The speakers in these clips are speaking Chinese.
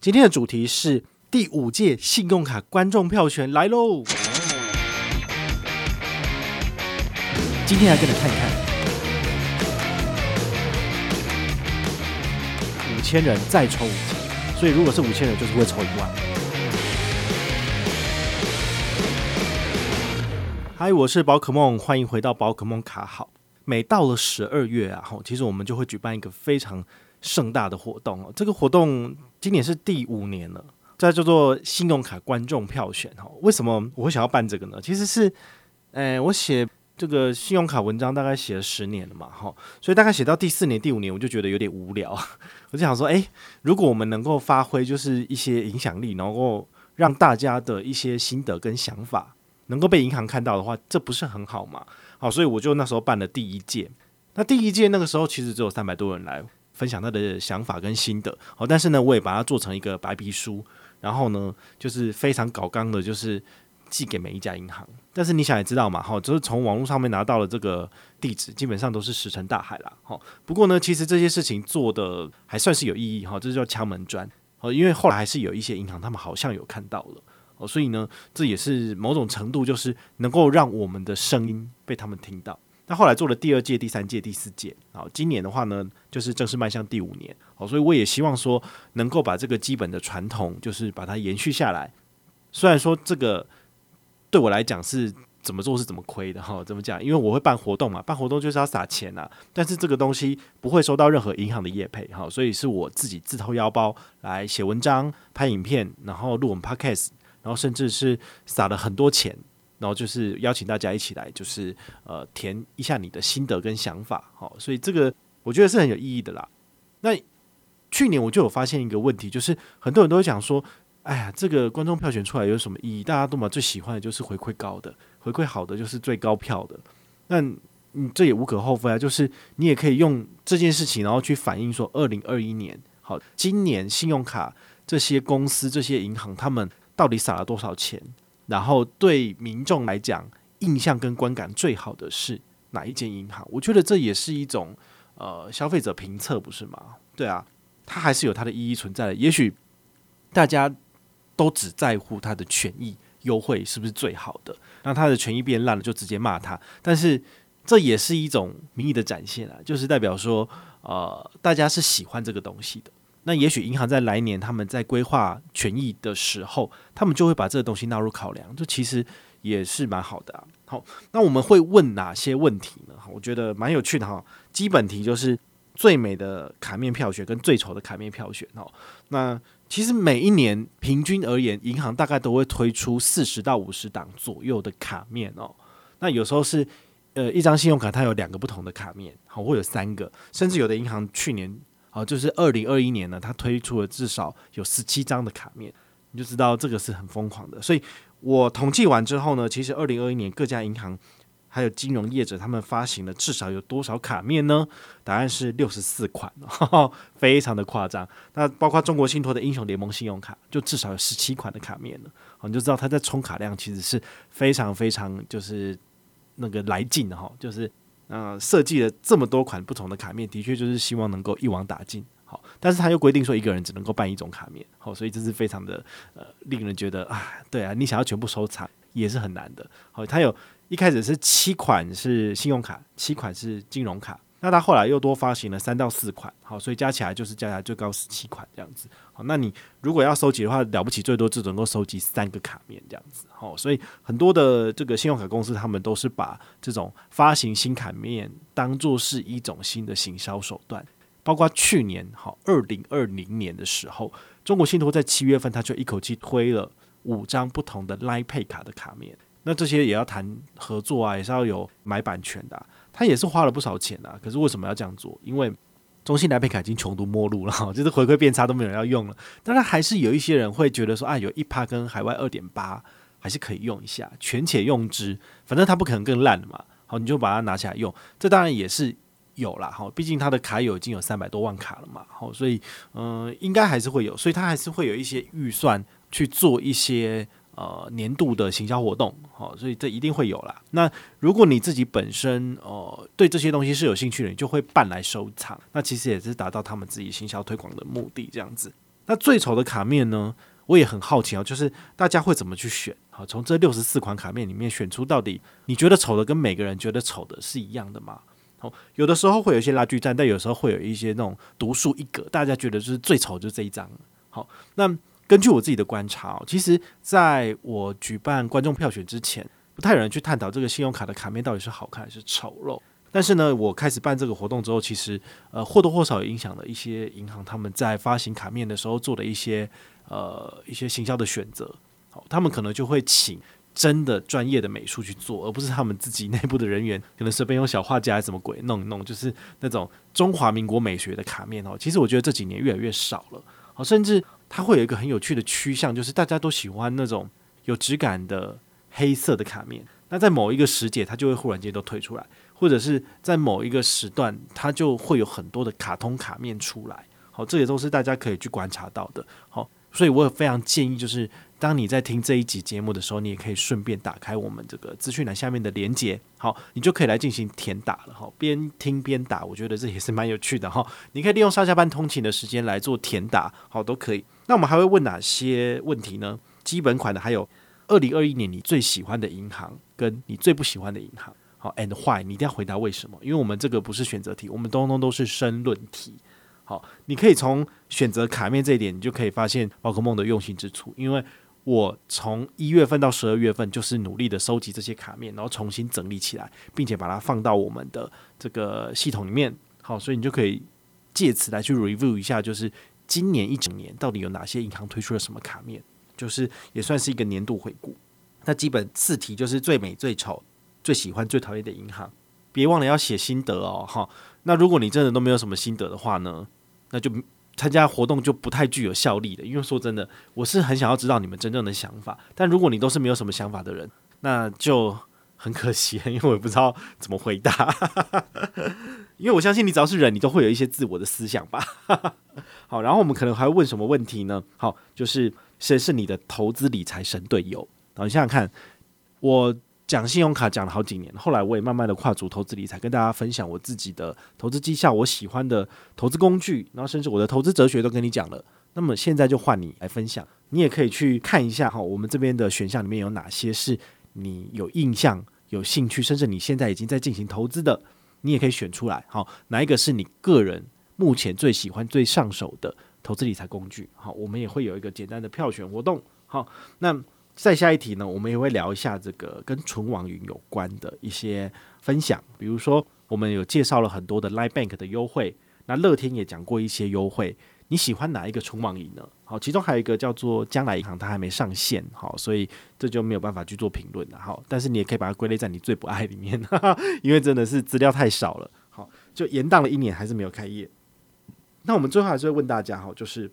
今天的主题是第五届信用卡观众票选来喽！今天来跟你看一看，五千人再抽五千，所以如果是五千人，就是会抽一万。嗨，我是宝可梦，欢迎回到宝可梦卡好。每到了十二月啊，其实我们就会举办一个非常盛大的活动哦。这个活动今年是第五年了，这叫做信用卡观众票选哈。为什么我会想要办这个呢？其实是，诶，我写这个信用卡文章大概写了十年了嘛，哈，所以大概写到第四年、第五年，我就觉得有点无聊。我就想说，诶，如果我们能够发挥就是一些影响力，然后让大家的一些心得跟想法能够被银行看到的话，这不是很好吗？好，所以我就那时候办了第一届。那第一届那个时候其实只有三百多人来。分享他的想法跟心得，好，但是呢，我也把它做成一个白皮书，然后呢，就是非常搞刚的，就是寄给每一家银行。但是你想也知道嘛，哈，就是从网络上面拿到了这个地址，基本上都是石沉大海啦。好，不过呢，其实这些事情做的还算是有意义，哈，这就叫敲门砖。好，因为后来还是有一些银行，他们好像有看到了，哦，所以呢，这也是某种程度就是能够让我们的声音被他们听到。那后来做了第二届、第三届、第四届，好，今年的话呢，就是正式迈向第五年，好，所以我也希望说能够把这个基本的传统，就是把它延续下来。虽然说这个对我来讲是怎么做是怎么亏的哈，怎么讲？因为我会办活动嘛，办活动就是要撒钱呐，但是这个东西不会收到任何银行的业配哈，所以是我自己自掏腰包来写文章、拍影片，然后录我们 Podcast，然后甚至是撒了很多钱。然后就是邀请大家一起来，就是呃填一下你的心得跟想法，好，所以这个我觉得是很有意义的啦。那去年我就有发现一个问题，就是很多人都会讲说，哎呀，这个观众票选出来有什么意义？大家都嘛最喜欢的就是回馈高的，回馈好的就是最高票的。那你这也无可厚非啊，就是你也可以用这件事情，然后去反映说，二零二一年好，今年信用卡这些公司、这些银行，他们到底撒了多少钱？然后对民众来讲，印象跟观感最好的是哪一间银行？我觉得这也是一种呃消费者评测，不是吗？对啊，它还是有它的意义存在的。也许大家都只在乎它的权益优惠是不是最好的，那它的权益变烂了就直接骂它。但是这也是一种民意的展现啊，就是代表说呃大家是喜欢这个东西的。那也许银行在来年他们在规划权益的时候，他们就会把这个东西纳入考量，这其实也是蛮好的啊。好，那我们会问哪些问题呢？我觉得蛮有趣的哈。基本题就是最美的卡面票选跟最丑的卡面票选哦。那其实每一年平均而言，银行大概都会推出四十到五十档左右的卡面哦。那有时候是呃一张信用卡它有两个不同的卡面，好，会有三个，甚至有的银行去年。好，就是二零二一年呢，它推出了至少有十七张的卡面，你就知道这个是很疯狂的。所以我统计完之后呢，其实二零二一年各家银行还有金融业者他们发行了至少有多少卡面呢？答案是六十四款，呵呵，非常的夸张。那包括中国信托的英雄联盟信用卡，就至少有十七款的卡面了。好，你就知道它在充卡量其实是非常非常就是那个来劲的哈，就是。那，设计了这么多款不同的卡面，的确就是希望能够一网打尽。好，但是他又规定说一个人只能够办一种卡面，好，所以这是非常的呃令人觉得啊，对啊，你想要全部收藏也是很难的。好，他有一开始是七款是信用卡，七款是金融卡。那他后来又多发行了三到四款，好，所以加起来就是加起来最高十七款这样子。好，那你如果要收集的话，了不起最多只能够收集三个卡面这样子。好，所以很多的这个信用卡公司，他们都是把这种发行新卡面当做是一种新的行销手段。包括去年，好，二零二零年的时候，中国信托在七月份，他就一口气推了五张不同的 lipak 卡的卡面。那这些也要谈合作啊，也是要有买版权的。他也是花了不少钱啊，可是为什么要这样做？因为中信来配卡已经穷途末路了，就是回馈变差都没有人要用了。当然还是有一些人会觉得说啊，有一趴跟海外二点八还是可以用一下，权且用之，反正它不可能更烂的嘛。好，你就把它拿起来用，这当然也是有啦。好，毕竟它的卡友已经有三百多万卡了嘛。好，所以嗯、应该还是会有，所以它还是会有一些预算去做一些。呃，年度的行销活动，好，所以这一定会有啦。那如果你自己本身呃对这些东西是有兴趣的，你就会办来收藏。那其实也是达到他们自己行销推广的目的，这样子。那最丑的卡面呢？我也很好奇啊，就是大家会怎么去选？好，从这六十四款卡面里面选出到底你觉得丑的跟每个人觉得丑的是一样的吗？好，有的时候会有一些拉锯战，但有时候会有一些那种独树一格，大家觉得就是最丑就是这一张。好，那根据我自己的观察，其实在我举办观众票选之前，不太有人去探讨这个信用卡的卡面到底是好看还是丑陋。但是呢，我开始办这个活动之后，其实呃或多或少影响了一些银行他们在发行卡面的时候做的一些。呃，一些行销的选择，好，他们可能就会请真的专业的美术去做，而不是他们自己内部的人员可能随便用小画家还是什么鬼弄一弄，就是那种中华民国美学的卡面哦。其实我觉得这几年越来越少了，好，甚至它会有一个很有趣的趋向，就是大家都喜欢那种有质感的黑色的卡面。那在某一个时节，它就会忽然间都推出来，或者是在某一个时段，它就会有很多的卡通卡面出来。好，这也都是大家可以去观察到的。好。所以，我也非常建议，就是当你在听这一集节目的时候，你也可以顺便打开我们这个资讯栏下面的连接，好，你就可以来进行填打了哈。边听边打，我觉得这也是蛮有趣的哈。你可以利用上下班通勤的时间来做填打，好，都可以。那我们还会问哪些问题呢？基本款的，还有二零二一年你最喜欢的银行，跟你最不喜欢的银行，好，and why？你一定要回答为什么？因为我们这个不是选择题，我们通通都是申论题。好，你可以从选择卡面这一点，你就可以发现宝可梦的用心之处。因为我从一月份到十二月份，就是努力的收集这些卡面，然后重新整理起来，并且把它放到我们的这个系统里面。好，所以你就可以借此来去 review 一下，就是今年一整年到底有哪些银行推出了什么卡面，就是也算是一个年度回顾。那基本四题就是最美、最丑、最喜欢、最讨厌的银行，别忘了要写心得哦。哈，那如果你真的都没有什么心得的话呢？那就参加活动就不太具有效力的，因为说真的，我是很想要知道你们真正的想法。但如果你都是没有什么想法的人，那就很可惜，因为我也不知道怎么回答。因为我相信你只要是人，你都会有一些自我的思想吧。好，然后我们可能还会问什么问题呢？好，就是谁是你的投资理财神队友？好，你想想看，我。讲信用卡讲了好几年，后来我也慢慢的跨足投资理财，跟大家分享我自己的投资绩效，我喜欢的投资工具，然后甚至我的投资哲学都跟你讲了。那么现在就换你来分享，你也可以去看一下哈，我们这边的选项里面有哪些是你有印象、有兴趣，甚至你现在已经在进行投资的，你也可以选出来。好，哪一个是你个人目前最喜欢、最上手的投资理财工具？好，我们也会有一个简单的票选活动。好，那。再下一题呢，我们也会聊一下这个跟纯网银有关的一些分享，比如说我们有介绍了很多的 Line Bank 的优惠，那乐天也讲过一些优惠，你喜欢哪一个纯网银呢？好，其中还有一个叫做将来银行，它还没上线，好，所以这就没有办法去做评论了，好，但是你也可以把它归类在你最不爱里面，哈哈，因为真的是资料太少了，好，就延宕了一年还是没有开业。那我们最后还是会问大家，哈，就是。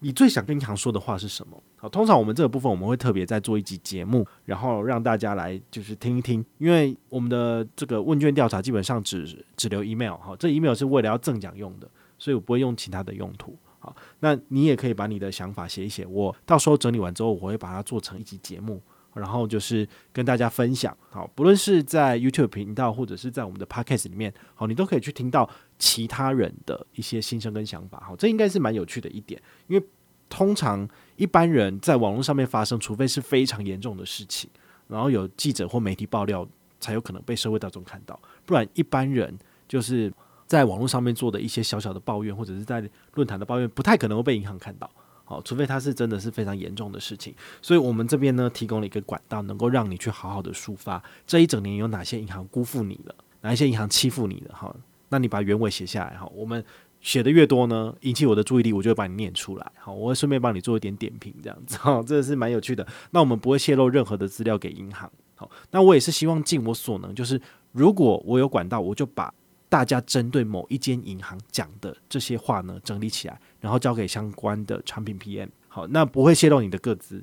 你最想跟银行说的话是什么？好，通常我们这个部分我们会特别再做一集节目，然后让大家来就是听一听，因为我们的这个问卷调查基本上只只留 email，好，这 email 是为了要赠奖用的，所以我不会用其他的用途。好，那你也可以把你的想法写一写，我到时候整理完之后，我会把它做成一集节目。然后就是跟大家分享，好，不论是在 YouTube 频道或者是在我们的 Podcast 里面，好，你都可以去听到其他人的一些心声跟想法，好，这应该是蛮有趣的一点，因为通常一般人在网络上面发生，除非是非常严重的事情，然后有记者或媒体爆料，才有可能被社会大众看到，不然一般人就是在网络上面做的一些小小的抱怨，或者是在论坛的抱怨，不太可能会被银行看到。好，除非它是真的是非常严重的事情，所以我们这边呢提供了一个管道，能够让你去好好的抒发这一整年有哪些银行辜负你了，哪一些银行欺负你了。好，那你把原委写下来。好，我们写的越多呢，引起我的注意力，我就会把你念出来。好，我会顺便帮你做一点点评，这样子。好，这是蛮有趣的。那我们不会泄露任何的资料给银行。好，那我也是希望尽我所能，就是如果我有管道，我就把。大家针对某一间银行讲的这些话呢，整理起来，然后交给相关的产品 PM。好，那不会泄露你的个资，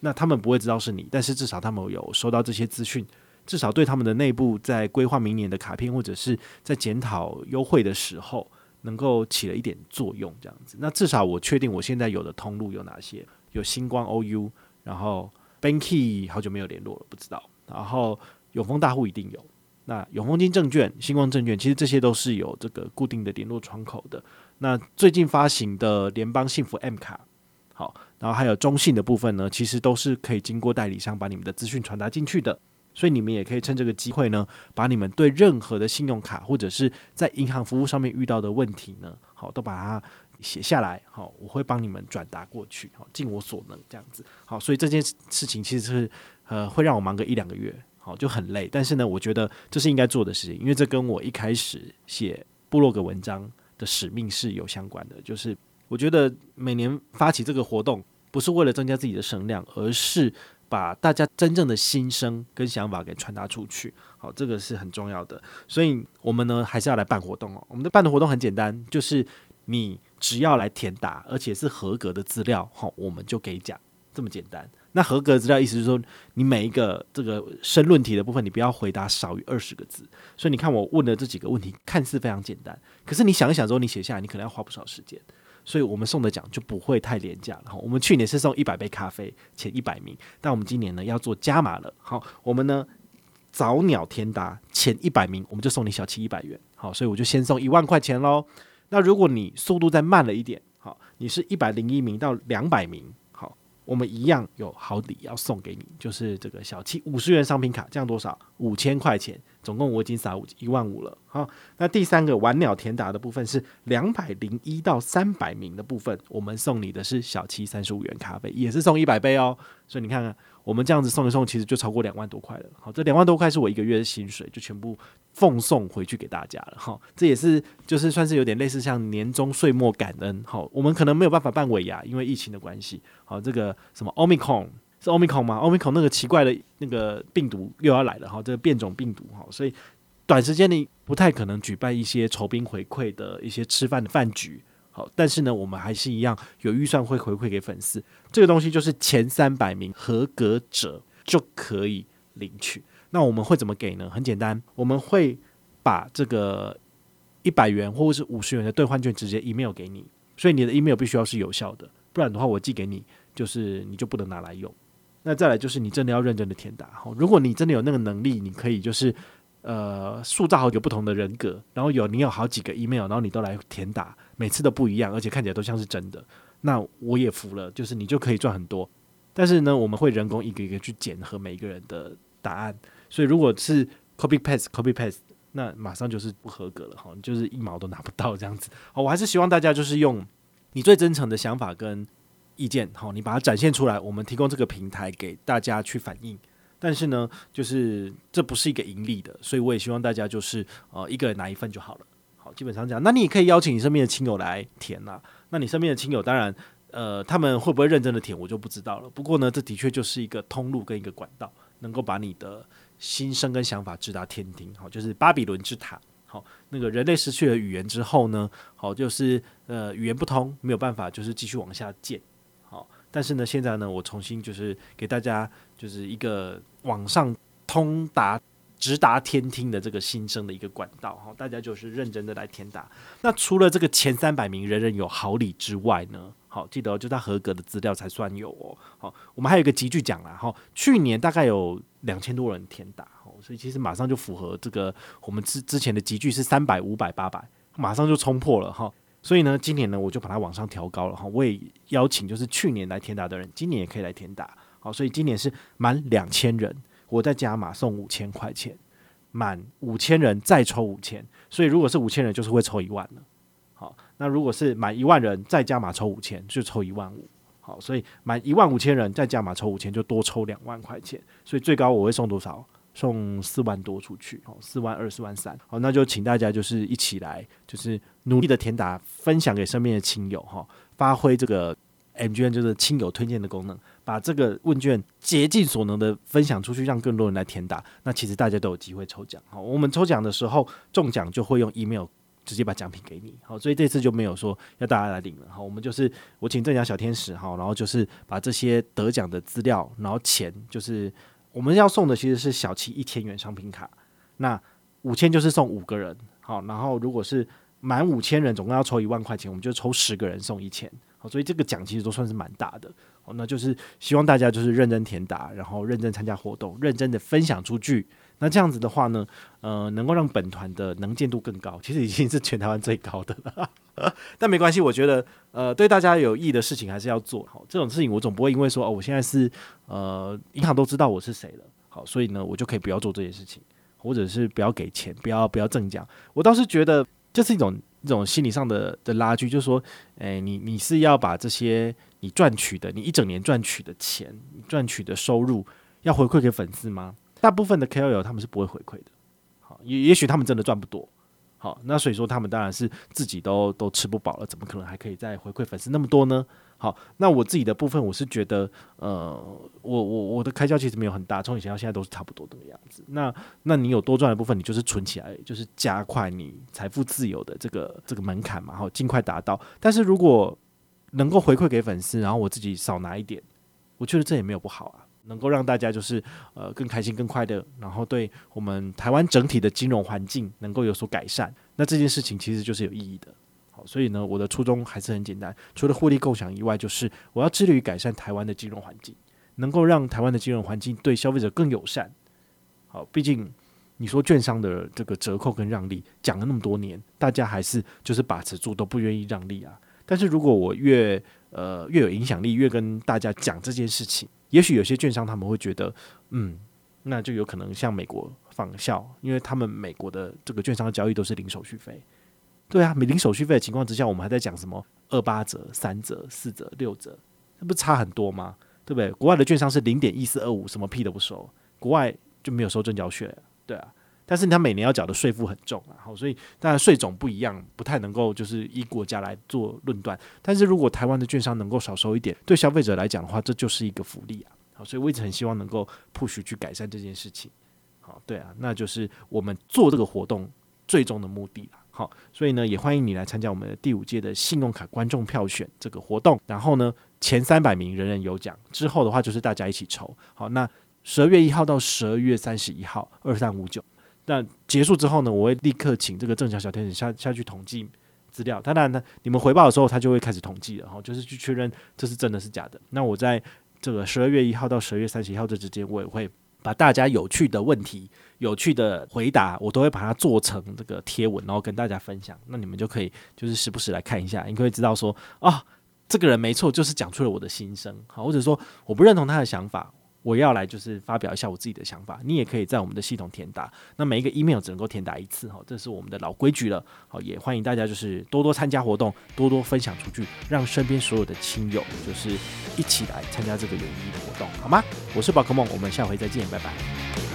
那他们不会知道是你，但是至少他们有收到这些资讯，至少对他们的内部在规划明年的卡片或者是在检讨优惠的时候，能够起了一点作用。这样子，那至少我确定我现在有的通路有哪些？有星光 OU，然后 Banky 好久没有联络了，不知道。然后永丰大户一定有。那永丰金证券、星光证券，其实这些都是有这个固定的联络窗口的。那最近发行的联邦幸福 M 卡，好，然后还有中信的部分呢，其实都是可以经过代理商把你们的资讯传达进去的。所以你们也可以趁这个机会呢，把你们对任何的信用卡或者是在银行服务上面遇到的问题呢，好，都把它写下来，好，我会帮你们转达过去，好，尽我所能这样子，好，所以这件事情其实是呃会让我忙个一两个月，好，就很累，但是呢，我觉得这是应该做的事情，因为这跟我一开始写部落格文章的使命是有相关的，就是我觉得每年发起这个活动，不是为了增加自己的声量，而是。把大家真正的心声跟想法给传达出去，好，这个是很重要的。所以，我们呢还是要来办活动哦。我们的办的活动很简单，就是你只要来填答，而且是合格的资料，好，我们就给奖，这么简单。那合格资料意思是说，你每一个这个申论题的部分，你不要回答少于二十个字。所以，你看我问的这几个问题，看似非常简单，可是你想一想之后，你写下来，你可能要花不少时间。所以我们送的奖就不会太廉价了哈。我们去年是送一百杯咖啡，前一百名，但我们今年呢要做加码了。好，我们呢早鸟天达前一百名，我们就送你小七一百元。好，所以我就先送一万块钱喽。那如果你速度再慢了一点，好，你是一百零一名到两百名。好我们一样有好礼要送给你，就是这个小七五十元商品卡，这样多少？五千块钱，总共我已经撒五一万五了。好，那第三个玩鸟填答的部分是两百零一到三百名的部分，我们送你的是小七三十五元咖啡，也是送一百杯哦。所以你看看，我们这样子送一送，其实就超过两万多块了。好，这两万多块是我一个月的薪水，就全部奉送回去给大家了。好，这也是就是算是有点类似像年终岁末感恩。好，我们可能没有办法办尾牙，因为疫情的关系。好，这个什么 Omicron 是 Omicron 吗？Omicron 那个奇怪的那个病毒又要来了。哈，这个变种病毒。哈，所以短时间内不太可能举办一些酬宾回馈的一些吃饭的饭局。好，但是呢，我们还是一样有预算会回馈给粉丝。这个东西就是前三百名合格者就可以领取。那我们会怎么给呢？很简单，我们会把这个一百元或者是五十元的兑换券直接 email 给你，所以你的 email 必须要是有效的，不然的话我寄给你，就是你就不能拿来用。那再来就是你真的要认真的填答。好，如果你真的有那个能力，你可以就是。呃，塑造好几个不同的人格，然后有你有好几个 email，然后你都来填答，每次都不一样，而且看起来都像是真的。那我也服了，就是你就可以赚很多。但是呢，我们会人工一个一个去检核每一个人的答案，所以如果是 copy paste copy paste，那马上就是不合格了哈，就是一毛都拿不到这样子。好，我还是希望大家就是用你最真诚的想法跟意见，好，你把它展现出来，我们提供这个平台给大家去反映。但是呢，就是这不是一个盈利的，所以我也希望大家就是呃一个人拿一份就好了。好，基本上这样。那你也可以邀请你身边的亲友来填呐、啊。那你身边的亲友，当然呃他们会不会认真的填，我就不知道了。不过呢，这的确就是一个通路跟一个管道，能够把你的心声跟想法直达天庭。好，就是巴比伦之塔。好，那个人类失去了语言之后呢，好就是呃语言不通，没有办法就是继续往下建。但是呢，现在呢，我重新就是给大家就是一个网上通达直达天听的这个新生的一个管道哈，大家就是认真的来填答。那除了这个前三百名人人有好礼之外呢，好记得哦就他合格的资料才算有哦。好，我们还有一个级距奖啦哈，去年大概有两千多人填答，哦，所以其实马上就符合这个我们之之前的级距是三百、五百、八百，马上就冲破了哈。所以呢，今年呢，我就把它往上调高了哈。我也邀请就是去年来填答的人，今年也可以来填答。好，所以今年是满两千人，我再加码送五千块钱；满五千人再抽五千。所以如果是五千人，就是会抽一万了。好，那如果是满一万人再加码抽五千，就抽一万五。好，所以满一万五千人再加码抽五千，就多抽两万块钱。所以最高我会送多少？送四万多出去，哦，四万二、四万三，好，那就请大家就是一起来，就是努力的填答，分享给身边的亲友，哈，发挥这个 MGM 就是亲友推荐的功能，把这个问卷竭尽所能的分享出去，让更多人来填答。那其实大家都有机会抽奖，好，我们抽奖的时候中奖就会用 email 直接把奖品给你，好，所以这次就没有说要大家来领了，好，我们就是我请正奖小天使，哈，然后就是把这些得奖的资料，然后钱就是。我们要送的其实是小七一千元商品卡，那五千就是送五个人，好，然后如果是满五千人，总共要抽一万块钱，我们就抽十个人送一千，好，所以这个奖其实都算是蛮大的，好那就是希望大家就是认真填答，然后认真参加活动，认真的分享出去。那这样子的话呢，呃，能够让本团的能见度更高，其实已经是全台湾最高的了。但没关系，我觉得呃，对大家有益的事情还是要做好。这种事情我总不会因为说哦，我现在是呃，银行都知道我是谁了，好，所以呢，我就可以不要做这件事情，或者是不要给钱，不要不要赠奖。我倒是觉得这是一种一种心理上的的拉锯，就是说，诶，你你是要把这些你赚取的，你一整年赚取的钱，赚取的收入，要回馈给粉丝吗？大部分的 KOL 他们是不会回馈的，好，也也许他们真的赚不多，好，那所以说他们当然是自己都都吃不饱了，怎么可能还可以再回馈粉丝那么多呢？好，那我自己的部分，我是觉得，呃，我我我的开销其实没有很大，从以前到现在都是差不多的样子。那那你有多赚的部分，你就是存起来，就是加快你财富自由的这个这个门槛嘛，好，尽快达到。但是如果能够回馈给粉丝，然后我自己少拿一点，我觉得这也没有不好啊。能够让大家就是呃更开心、更快乐，然后对我们台湾整体的金融环境能够有所改善，那这件事情其实就是有意义的。好，所以呢，我的初衷还是很简单，除了互利共享以外，就是我要致力于改善台湾的金融环境，能够让台湾的金融环境对消费者更友善。好，毕竟你说券商的这个折扣跟让利讲了那么多年，大家还是就是把持住，都不愿意让利啊。但是如果我越呃越有影响力，越跟大家讲这件事情。也许有些券商他们会觉得，嗯，那就有可能向美国仿效，因为他们美国的这个券商交易都是零手续费。对啊，没零手续费的情况之下，我们还在讲什么二八折、三折、四折、六折，那不差很多吗？对不对？国外的券商是零点一四二五，什么屁都不收，国外就没有收正交税，对啊。但是他每年要缴的税负很重啊，好，所以当然税种不一样，不太能够就是依国家来做论断。但是如果台湾的券商能够少收一点，对消费者来讲的话，这就是一个福利啊。好，所以我一直很希望能够 push 去改善这件事情。好，对啊，那就是我们做这个活动最终的目的了。好，所以呢，也欢迎你来参加我们的第五届的信用卡观众票选这个活动。然后呢，前三百名人人有奖，之后的话就是大家一起抽。好，那十二月一号到十二月三十一号，二三五九。那结束之后呢，我会立刻请这个正巧小天使下下去统计资料。当然呢，你们回报的时候，他就会开始统计了哈，就是去确认这是真的是假的。那我在这个十二月一号到十二月三十一号这之间，我也会把大家有趣的问题、有趣的回答，我都会把它做成这个贴文，然后跟大家分享。那你们就可以就是时不时来看一下，你可以知道说啊，这个人没错，就是讲出了我的心声，好，或者说我不认同他的想法。我要来就是发表一下我自己的想法，你也可以在我们的系统填答。那每一个 email 只能够填答一次哈，这是我们的老规矩了。好，也欢迎大家就是多多参加活动，多多分享出去，让身边所有的亲友就是一起来参加这个有意义的活动，好吗？我是宝可梦，我们下回再见，拜拜。